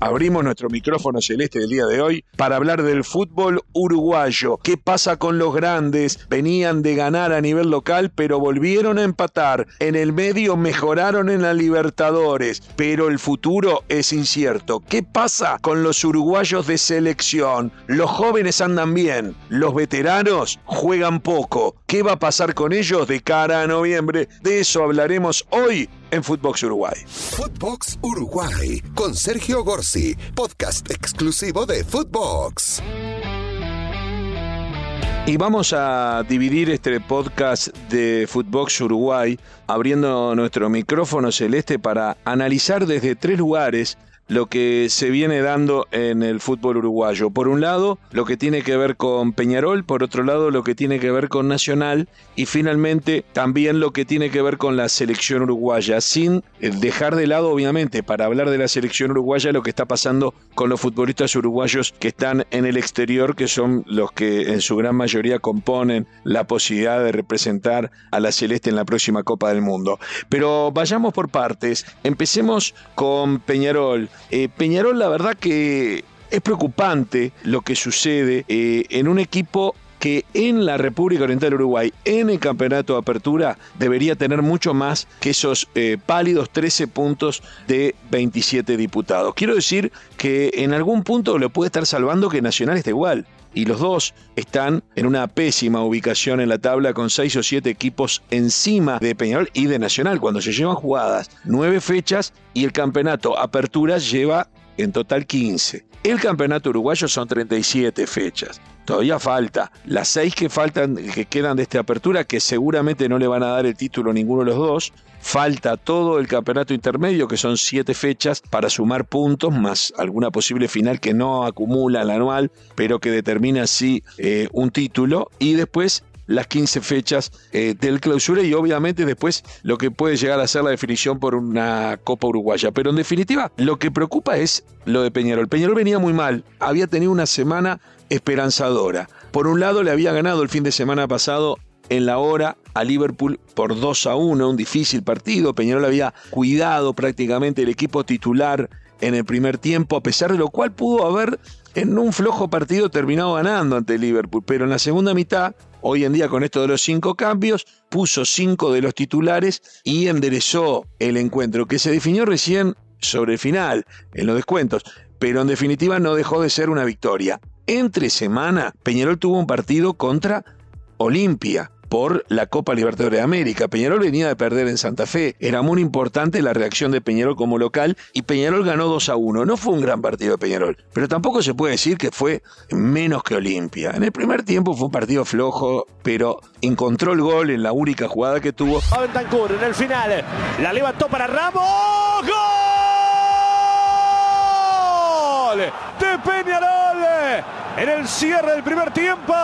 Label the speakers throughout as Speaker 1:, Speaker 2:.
Speaker 1: Abrimos nuestro micrófono celeste del día de hoy para hablar del fútbol uruguayo. ¿Qué pasa con los grandes? Venían de ganar a nivel local, pero volvieron a empatar. En el medio mejoraron en la Libertadores, pero el futuro es incierto. ¿Qué pasa con los uruguayos de selección? Los jóvenes andan bien, los veteranos juegan poco. ¿Qué va a pasar con ellos de cara a noviembre? De eso hablaremos hoy en Footbox Uruguay.
Speaker 2: Footbox Uruguay con Sergio Gorsi, podcast exclusivo de Footbox.
Speaker 1: Y vamos a dividir este podcast de Footbox Uruguay abriendo nuestro micrófono celeste para analizar desde tres lugares lo que se viene dando en el fútbol uruguayo. Por un lado, lo que tiene que ver con Peñarol, por otro lado, lo que tiene que ver con Nacional y finalmente también lo que tiene que ver con la selección uruguaya, sin dejar de lado, obviamente, para hablar de la selección uruguaya, lo que está pasando con los futbolistas uruguayos que están en el exterior, que son los que en su gran mayoría componen la posibilidad de representar a la Celeste en la próxima Copa del Mundo. Pero vayamos por partes. Empecemos con Peñarol. Eh, Peñarol, la verdad que es preocupante lo que sucede eh, en un equipo que en la República Oriental del Uruguay, en el campeonato de apertura, debería tener mucho más que esos eh, pálidos 13 puntos de 27 diputados. Quiero decir que en algún punto lo puede estar salvando que Nacional esté igual. Y los dos están en una pésima ubicación en la tabla con seis o siete equipos encima de Peñarol y de Nacional. Cuando se llevan jugadas nueve fechas y el campeonato apertura lleva en total 15. El campeonato uruguayo son 37 fechas. Todavía falta. Las seis que faltan, que quedan de esta apertura, que seguramente no le van a dar el título a ninguno de los dos. Falta todo el campeonato intermedio, que son siete fechas, para sumar puntos, más alguna posible final que no acumula el anual, pero que determina así eh, un título. Y después las 15 fechas eh, del clausura y obviamente después lo que puede llegar a ser la definición por una Copa Uruguaya. Pero en definitiva, lo que preocupa es lo de Peñarol. Peñarol venía muy mal, había tenido una semana esperanzadora. Por un lado, le había ganado el fin de semana pasado en la hora a Liverpool por 2 a 1, un difícil partido. Peñarol había cuidado prácticamente el equipo titular en el primer tiempo, a pesar de lo cual pudo haber en un flojo partido terminado ganando ante Liverpool. Pero en la segunda mitad, hoy en día con esto de los cinco cambios, puso cinco de los titulares y enderezó el encuentro, que se definió recién sobre el final, en los descuentos. Pero en definitiva no dejó de ser una victoria entre semana, Peñarol tuvo un partido contra Olimpia por la Copa Libertadores de América. Peñarol venía de perder en Santa Fe. Era muy importante la reacción de Peñarol como local y Peñarol ganó 2 a 1. No fue un gran partido de Peñarol, pero tampoco se puede decir que fue menos que Olimpia. En el primer tiempo fue un partido flojo, pero encontró el gol en la única jugada que tuvo.
Speaker 3: en el final. La levantó para Ramos. ¡Gol! De Peñarol en el cierre del primer tiempo.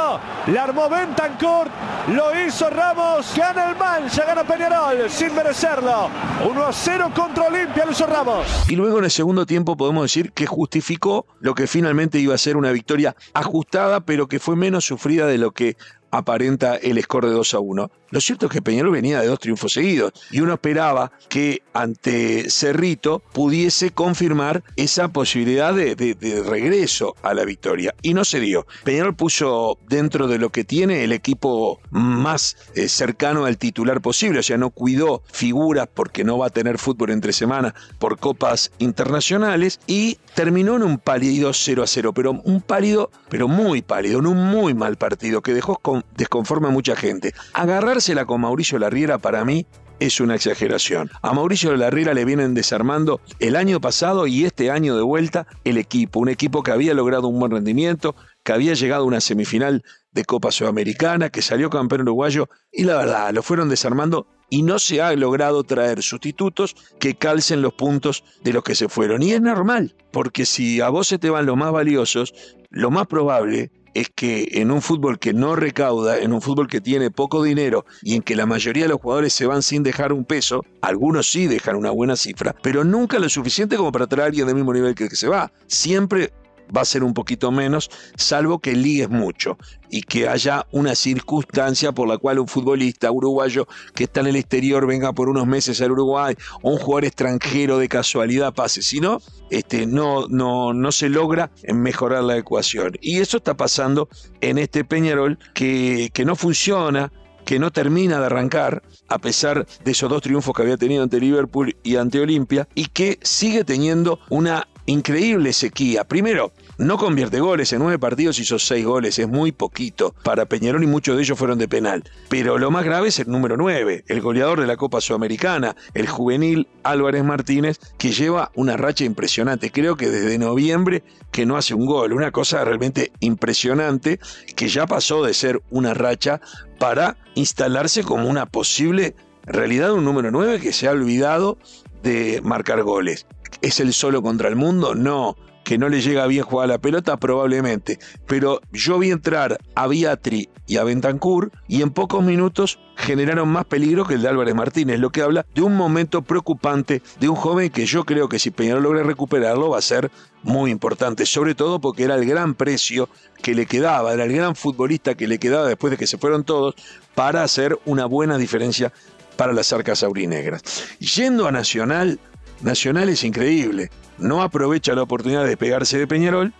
Speaker 3: La armó Bentancur, lo hizo Ramos, gana el Mancha, gana Peñarol sin merecerlo. 1 a 0 contra Olimpia, lo hizo Ramos.
Speaker 1: Y luego en el segundo tiempo podemos decir que justificó lo que finalmente iba a ser una victoria ajustada, pero que fue menos sufrida de lo que aparenta el score de 2 a 1. Lo cierto es que Peñarol venía de dos triunfos seguidos y uno esperaba que ante Cerrito pudiese confirmar esa posibilidad de, regreso a la victoria y no se dio. Peñarol puso dentro de lo que tiene el equipo más eh, cercano al titular posible, o sea, no cuidó figuras porque no va a tener fútbol entre semana por copas internacionales y terminó en un pálido 0 a 0, pero un pálido, pero muy pálido, en un muy mal partido que dejó desconforme a mucha gente. Agarrar con Mauricio Larriera para mí es una exageración. A Mauricio Larriera le vienen desarmando el año pasado y este año de vuelta el equipo, un equipo que había logrado un buen rendimiento, que había llegado a una semifinal de Copa Sudamericana, que salió campeón uruguayo y la verdad, lo fueron desarmando y no se ha logrado traer sustitutos que calcen los puntos de los que se fueron. Y es normal, porque si a vos se te van los más valiosos, lo más probable es que en un fútbol que no recauda, en un fútbol que tiene poco dinero y en que la mayoría de los jugadores se van sin dejar un peso, algunos sí dejan una buena cifra, pero nunca lo suficiente como para traer a alguien del mismo nivel que el que se va. Siempre va a ser un poquito menos, salvo que ligues mucho y que haya una circunstancia por la cual un futbolista uruguayo que está en el exterior venga por unos meses al Uruguay o un jugador extranjero de casualidad pase. Si no, este, no, no, no se logra mejorar la ecuación. Y eso está pasando en este Peñarol que, que no funciona, que no termina de arrancar, a pesar de esos dos triunfos que había tenido ante Liverpool y ante Olimpia, y que sigue teniendo una increíble sequía. Primero, no convierte goles, en nueve partidos hizo seis goles, es muy poquito para Peñarol y muchos de ellos fueron de penal. Pero lo más grave es el número nueve, el goleador de la Copa Sudamericana, el juvenil Álvarez Martínez, que lleva una racha impresionante. Creo que desde noviembre que no hace un gol, una cosa realmente impresionante que ya pasó de ser una racha para instalarse como una posible realidad un número 9 que se ha olvidado de marcar goles. ¿Es el solo contra el mundo? No. Que no le llega bien jugar la pelota, probablemente. Pero yo vi entrar a Biatri y a Bentancur y en pocos minutos generaron más peligro que el de Álvarez Martínez, lo que habla de un momento preocupante de un joven que yo creo que si Peñarol logra recuperarlo va a ser muy importante, sobre todo porque era el gran precio que le quedaba, era el gran futbolista que le quedaba después de que se fueron todos para hacer una buena diferencia para las arcas aurinegras. Yendo a Nacional, Nacional es increíble. No aprovecha la oportunidad de pegarse de Peñarol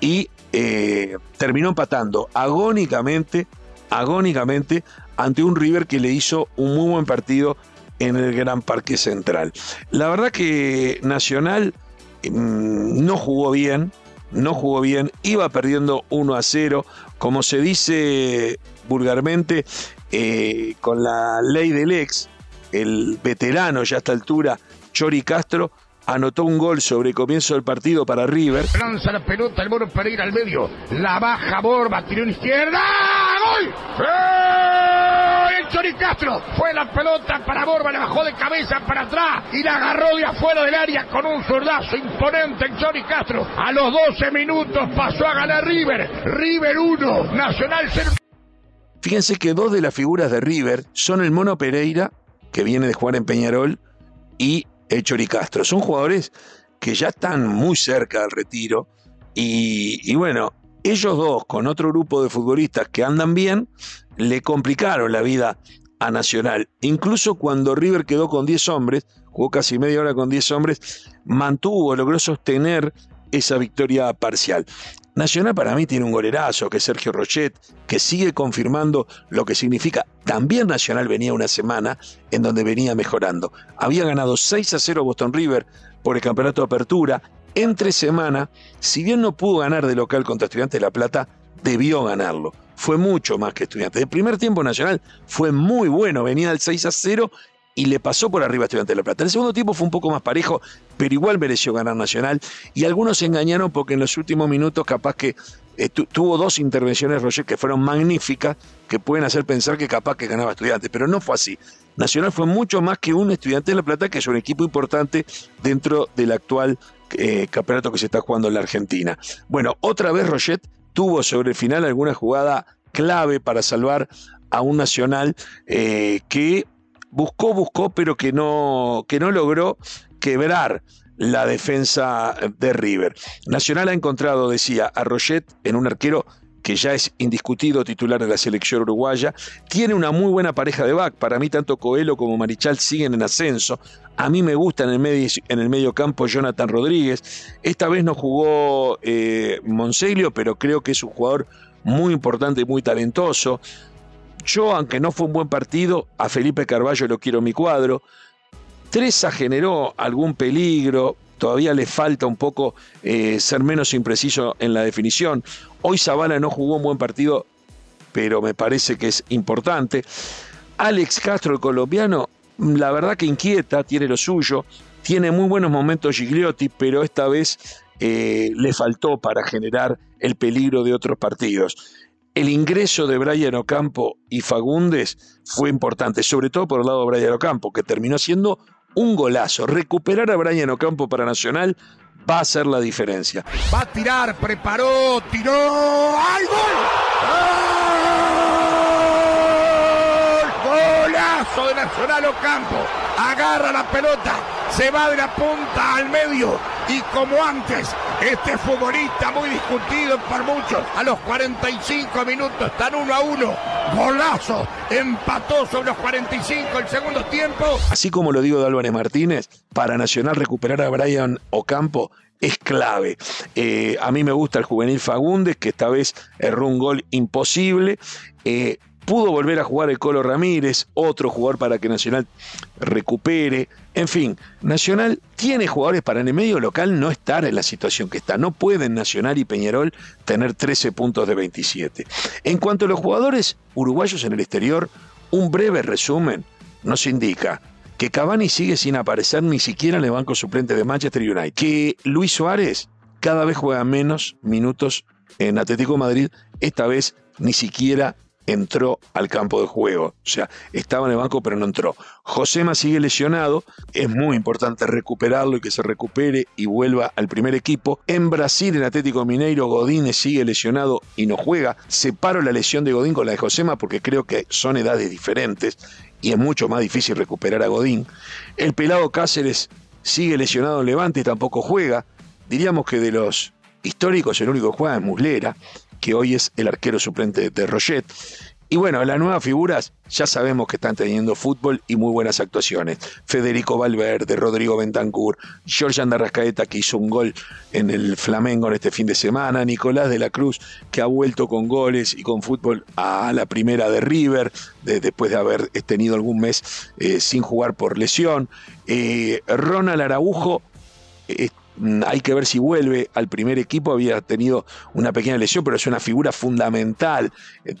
Speaker 1: y eh, terminó empatando agónicamente, agónicamente ante un River que le hizo un muy buen partido en el Gran Parque Central. La verdad que Nacional mm, no jugó bien, no jugó bien, iba perdiendo 1 a 0, como se dice vulgarmente, eh, con la ley del ex, el veterano ya a esta altura Chori Castro anotó un gol sobre comienzo del partido para River.
Speaker 4: Lanza la pelota, el mono Pereira al medio. La baja Borba, tiró izquierda. ¡Gol! ¡Eh! El Chori Castro fue la pelota para Borba, le bajó de cabeza para atrás y la agarró de afuera del área con un zurdazo imponente el Chori Castro. A los 12 minutos pasó a ganar River. River 1, Nacional 0.
Speaker 1: Fíjense que dos de las figuras de River son el mono Pereira, que viene de jugar en Peñarol, y el Chori Castro. Son jugadores que ya están muy cerca del retiro y, bueno, ellos dos con otro grupo de futbolistas que andan bien, le complicaron la vida a Nacional. Incluso cuando River quedó con 10 hombres, jugó casi media hora con 10 hombres, mantuvo, logró sostener esa victoria parcial. Nacional para mí tiene un golerazo, que es Sergio Rochet, que sigue confirmando lo que significa. También Nacional venía una semana en donde venía mejorando. Había ganado 6 a 0 Boston River por el campeonato de apertura. Entre semana, si bien no pudo ganar de local contra Estudiantes de La Plata, debió ganarlo. Fue mucho más que Estudiantes. El primer tiempo Nacional fue muy bueno, venía del 6 a 0 y le pasó por arriba a Estudiantes de La Plata. El segundo tiempo fue un poco más parejo, pero igual mereció ganar Nacional. Y algunos se engañaron porque en los últimos minutos capaz que eh, tuvo dos intervenciones Roger que fueron magníficas, que pueden hacer pensar que capaz que ganaba Estudiantes, pero no fue así. Nacional fue mucho más que un Estudiante de La Plata, que es un equipo importante dentro del actual eh, campeonato que se está jugando en la Argentina. Bueno, otra vez Roget tuvo sobre el final alguna jugada clave para salvar a un Nacional eh, que buscó, buscó, pero que no, que no logró quebrar la defensa de River. Nacional ha encontrado, decía, a Roget en un arquero que ya es indiscutido titular de la selección uruguaya. Tiene una muy buena pareja de back. Para mí, tanto Coelho como Marichal siguen en ascenso. A mí me gusta en el medio, en el campo Jonathan Rodríguez. Esta vez no jugó eh, pero creo que es un jugador muy importante y muy talentoso. Yo, aunque no fue un buen partido, a Felipe Carballo lo quiero en mi cuadro. Treza generó algún peligro, todavía le falta un poco eh, ser menos impreciso en la definición. Hoy Zavala no jugó un buen partido, pero me parece que es importante. Alex Castro, el colombiano, la verdad que inquieta, tiene lo suyo, tiene muy buenos momentos Gigliotti, pero esta vez eh, le faltó para generar el peligro de otros partidos el ingreso de Brian Ocampo y Fagundes fue importante, sobre todo por el lado de Brian Ocampo, que terminó siendo un golazo. Recuperar a Brian Ocampo para Nacional va a ser la diferencia.
Speaker 4: Va a tirar, preparó, tiró. ¡Ay, gol! ¡Gol! Golazo de Nacional Ocampo. Agarra la pelota, se va de la punta al medio y como antes, este futbolista muy discutido por muchos, a los 45 minutos están uno a uno, golazo, empató sobre los 45 el segundo tiempo.
Speaker 1: Así como lo digo de Álvarez Martínez, para Nacional recuperar a Brian Ocampo es clave. Eh, a mí me gusta el juvenil Fagundes, que esta vez erró un gol imposible. Eh, pudo volver a jugar el Colo Ramírez, otro jugador para que Nacional recupere. En fin, Nacional tiene jugadores para en el medio local no estar en la situación que está. No pueden Nacional y Peñarol tener 13 puntos de 27. En cuanto a los jugadores uruguayos en el exterior, un breve resumen nos indica que Cavani sigue sin aparecer ni siquiera en el banco suplente de Manchester United, que Luis Suárez cada vez juega menos minutos en Atlético Madrid, esta vez ni siquiera entró al campo de juego. O sea, estaba en el banco pero no entró. Josema sigue lesionado. Es muy importante recuperarlo y que se recupere y vuelva al primer equipo. En Brasil, en Atlético Mineiro, Godínez sigue lesionado y no juega. Separo la lesión de Godín con la de Josema porque creo que son edades diferentes y es mucho más difícil recuperar a Godín. El pelado Cáceres sigue lesionado en Levante y tampoco juega. Diríamos que de los históricos el único que juega es Muslera, que hoy es el arquero suplente de Roget. Y bueno, las nuevas figuras ya sabemos que están teniendo fútbol y muy buenas actuaciones. Federico Valverde, Rodrigo Bentancur, George Andarrascaeta que hizo un gol en el Flamengo en este fin de semana, Nicolás de la Cruz que ha vuelto con goles y con fútbol a la primera de River después de haber tenido algún mes eh, sin jugar por lesión. Eh, Ronald Araujo eh, hay que ver si vuelve al primer equipo, había tenido una pequeña lesión, pero es una figura fundamental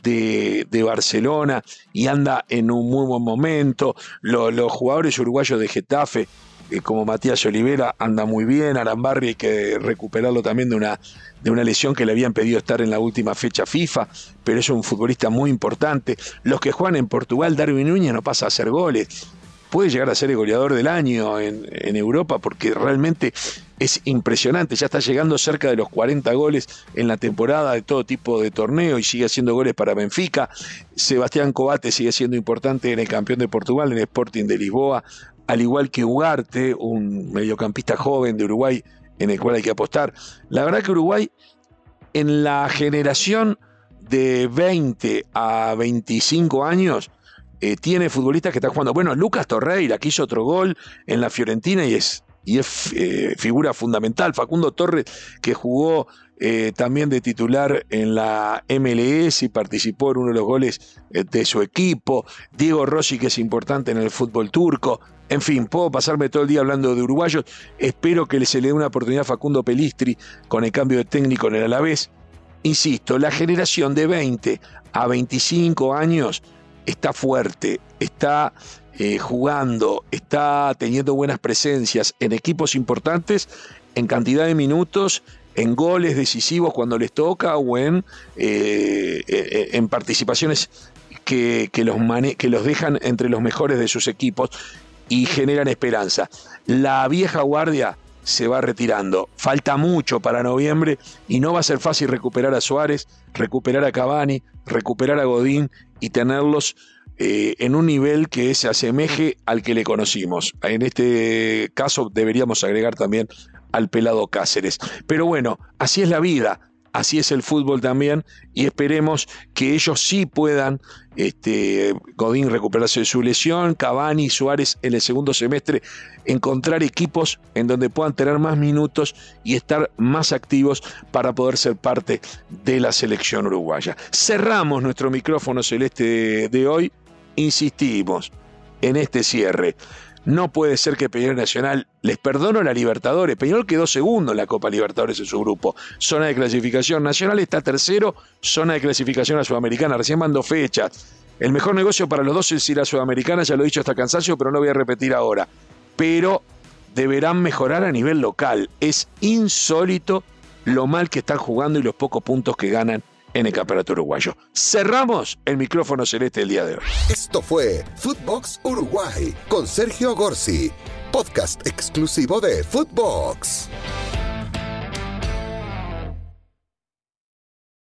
Speaker 1: de, Barcelona y anda en un muy buen momento. Los, jugadores uruguayos de Getafe, eh, como Matías Olivera, anda muy bien. Arambarri hay que recuperarlo también de una, de una lesión que le habían pedido estar en la última fecha FIFA, pero es un futbolista muy importante. Los que juegan en Portugal, Darwin Núñez no pasa a hacer goles puede llegar a ser el goleador del año en, Europa porque realmente es impresionante. Ya está llegando cerca de los 40 goles en la temporada de todo tipo de torneo y sigue haciendo goles para Benfica. Sebastián Cobate sigue siendo importante en el campeón de Portugal, en el Sporting de Lisboa, al igual que Ugarte, un mediocampista joven de Uruguay en el cual hay que apostar. La verdad que Uruguay en la generación de 20 a 25 años eh, tiene futbolistas que están jugando. Bueno, Lucas Torreira, que hizo otro gol en la Fiorentina y es, y es eh, figura fundamental. Facundo Torres, que jugó eh, también de titular en la MLS y participó en uno de los goles de su equipo. Diego Rossi, que es importante en el fútbol turco. En fin, puedo pasarme todo el día hablando de uruguayos. Espero que se le dé una oportunidad a Facundo Pelistri con el cambio de técnico en el Alavés. Insisto, la generación de 20 a 25 años está fuerte, está eh, jugando, está teniendo buenas presencias en equipos importantes, en cantidad de minutos, en goles decisivos cuando les toca o en, eh, eh, en participaciones que, los que los dejan entre los mejores de sus equipos y generan esperanza. La vieja guardia se va retirando. Falta mucho para noviembre y no va a ser fácil recuperar a Suárez, recuperar a Cavani, recuperar a Godín y tenerlos eh, en un nivel que se asemeje al que le conocimos. En este caso deberíamos agregar también al pelado Cáceres. Pero bueno, así es la vida así es el fútbol también, y esperemos que ellos sí puedan, este, Godín recuperarse de su lesión, Cavani y Suárez en el segundo semestre, encontrar equipos en donde puedan tener más minutos y estar más activos para poder ser parte de la selección uruguaya. Cerramos nuestro micrófono celeste de hoy, insistimos en este cierre. No puede ser que Peñarol Nacional, les perdono la Libertadores, Peñarol quedó segundo en la Copa Libertadores en su grupo. Zona de clasificación nacional está tercero, zona de clasificación a Sudamericana, recién mandó fechas. El mejor negocio para los dos es ir a Sudamericana, ya lo he dicho hasta cansancio, pero no voy a repetir ahora. Pero deberán mejorar a nivel local. Es insólito lo mal que están jugando y los pocos puntos que ganan en el campeonato uruguayo. Cerramos el micrófono celeste el día de hoy.
Speaker 2: Esto fue Footbox Uruguay con Sergio Gorsi, podcast exclusivo de Footbox.